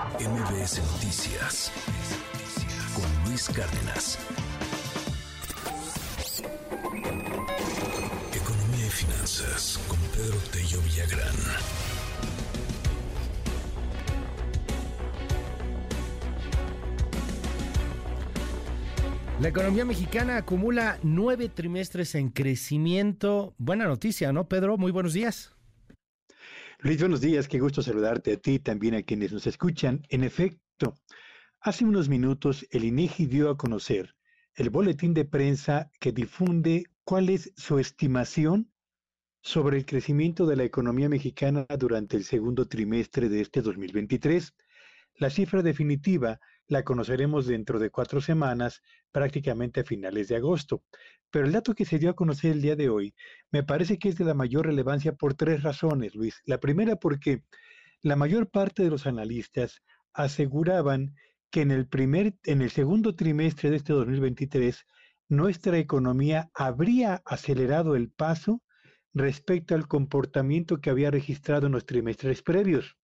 MBS Noticias con Luis Cárdenas. Economía y finanzas con Pedro Tello Villagrán. La economía mexicana acumula nueve trimestres en crecimiento. Buena noticia, ¿no, Pedro? Muy buenos días. Luis, buenos días, qué gusto saludarte a ti también a quienes nos escuchan. En efecto, hace unos minutos el INEGI dio a conocer el boletín de prensa que difunde cuál es su estimación sobre el crecimiento de la economía mexicana durante el segundo trimestre de este 2023. La cifra definitiva la conoceremos dentro de cuatro semanas, prácticamente a finales de agosto. Pero el dato que se dio a conocer el día de hoy me parece que es de la mayor relevancia por tres razones, Luis. La primera porque la mayor parte de los analistas aseguraban que en el primer en el segundo trimestre de este 2023 nuestra economía habría acelerado el paso respecto al comportamiento que había registrado en los trimestres previos.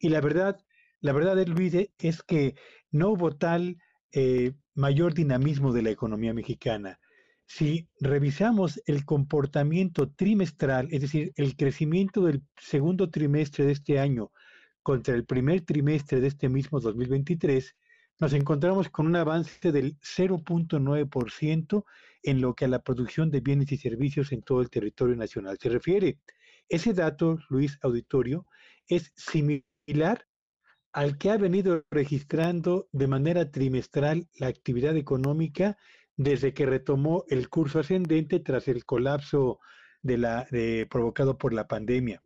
Y la verdad, la verdad, Luis, es que no hubo tal eh, mayor dinamismo de la economía mexicana. Si revisamos el comportamiento trimestral, es decir, el crecimiento del segundo trimestre de este año contra el primer trimestre de este mismo 2023, nos encontramos con un avance del 0.9% en lo que a la producción de bienes y servicios en todo el territorio nacional se refiere. Ese dato, Luis Auditorio, es similar al que ha venido registrando de manera trimestral la actividad económica desde que retomó el curso ascendente tras el colapso de la, provocado por la pandemia.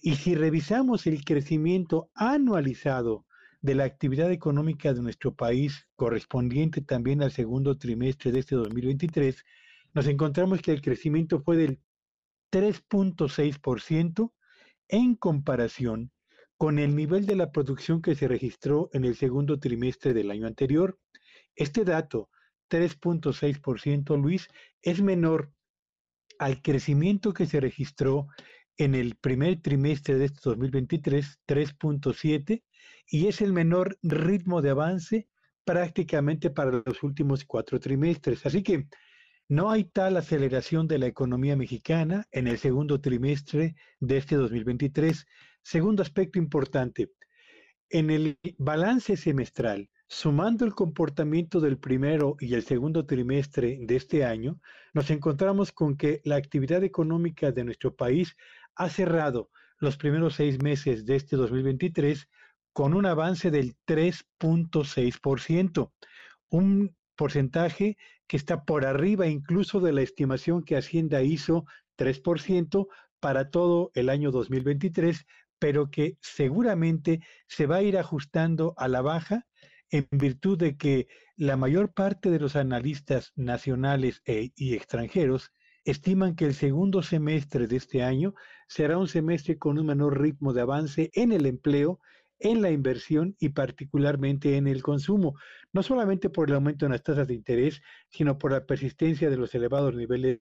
Y si revisamos el crecimiento anualizado de la actividad económica de nuestro país, correspondiente también al segundo trimestre de este 2023, nos encontramos que el crecimiento fue del 3.6% en comparación con el nivel de la producción que se registró en el segundo trimestre del año anterior. Este dato 3.6%, Luis, es menor al crecimiento que se registró en el primer trimestre de este 2023, 3.7, y es el menor ritmo de avance prácticamente para los últimos cuatro trimestres. Así que no hay tal aceleración de la economía mexicana en el segundo trimestre de este 2023. Segundo aspecto importante, en el balance semestral, Sumando el comportamiento del primero y el segundo trimestre de este año, nos encontramos con que la actividad económica de nuestro país ha cerrado los primeros seis meses de este 2023 con un avance del 3.6%, un porcentaje que está por arriba incluso de la estimación que Hacienda hizo 3% para todo el año 2023, pero que seguramente se va a ir ajustando a la baja en virtud de que la mayor parte de los analistas nacionales e, y extranjeros estiman que el segundo semestre de este año será un semestre con un menor ritmo de avance en el empleo, en la inversión y particularmente en el consumo, no solamente por el aumento en las tasas de interés, sino por la persistencia de los elevados niveles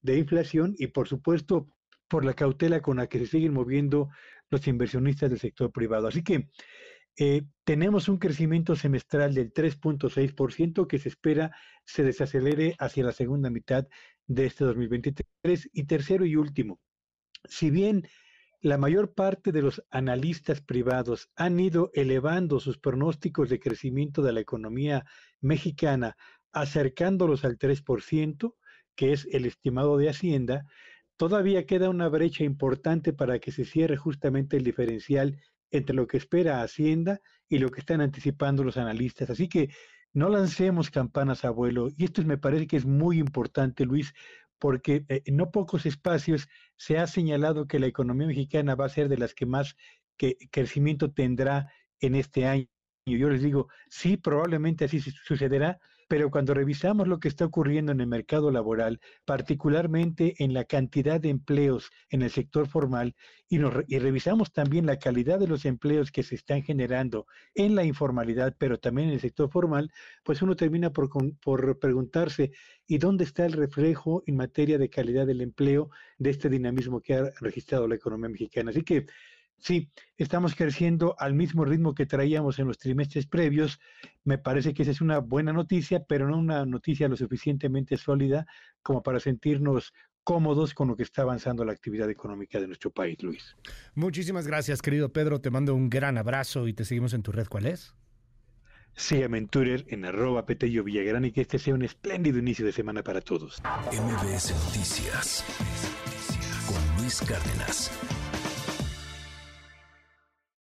de inflación y por supuesto por la cautela con la que se siguen moviendo los inversionistas del sector privado. Así que eh, tenemos un crecimiento semestral del 3.6% que se espera se desacelere hacia la segunda mitad de este 2023. Y tercero y último, si bien la mayor parte de los analistas privados han ido elevando sus pronósticos de crecimiento de la economía mexicana, acercándolos al 3%, que es el estimado de Hacienda, todavía queda una brecha importante para que se cierre justamente el diferencial entre lo que espera Hacienda y lo que están anticipando los analistas. Así que no lancemos campanas a vuelo. Y esto me parece que es muy importante, Luis, porque eh, en no pocos espacios se ha señalado que la economía mexicana va a ser de las que más crecimiento tendrá en este año. Yo les digo, sí, probablemente así sucederá, pero cuando revisamos lo que está ocurriendo en el mercado laboral, particularmente en la cantidad de empleos en el sector formal, y, revisamos también la calidad de los empleos que se están generando en la informalidad, pero también en el sector formal, pues uno termina por, por preguntarse, ¿y dónde está el reflejo en materia de calidad del empleo de este dinamismo que ha registrado la economía mexicana? Así que sí, estamos creciendo al mismo ritmo que traíamos en los trimestres previos. Me parece que esa es una buena noticia, pero no una noticia lo suficientemente sólida como para sentirnos cómodos con lo que está avanzando la actividad económica de nuestro país, Luis. Muchísimas gracias, querido Pedro. Te mando un gran abrazo y te seguimos en tu red. ¿Cuál es? Sígueme en Twitter en arroba Petello Villagrán y que este sea un espléndido inicio de semana para todos. MBS Noticias con Luis Cárdenas.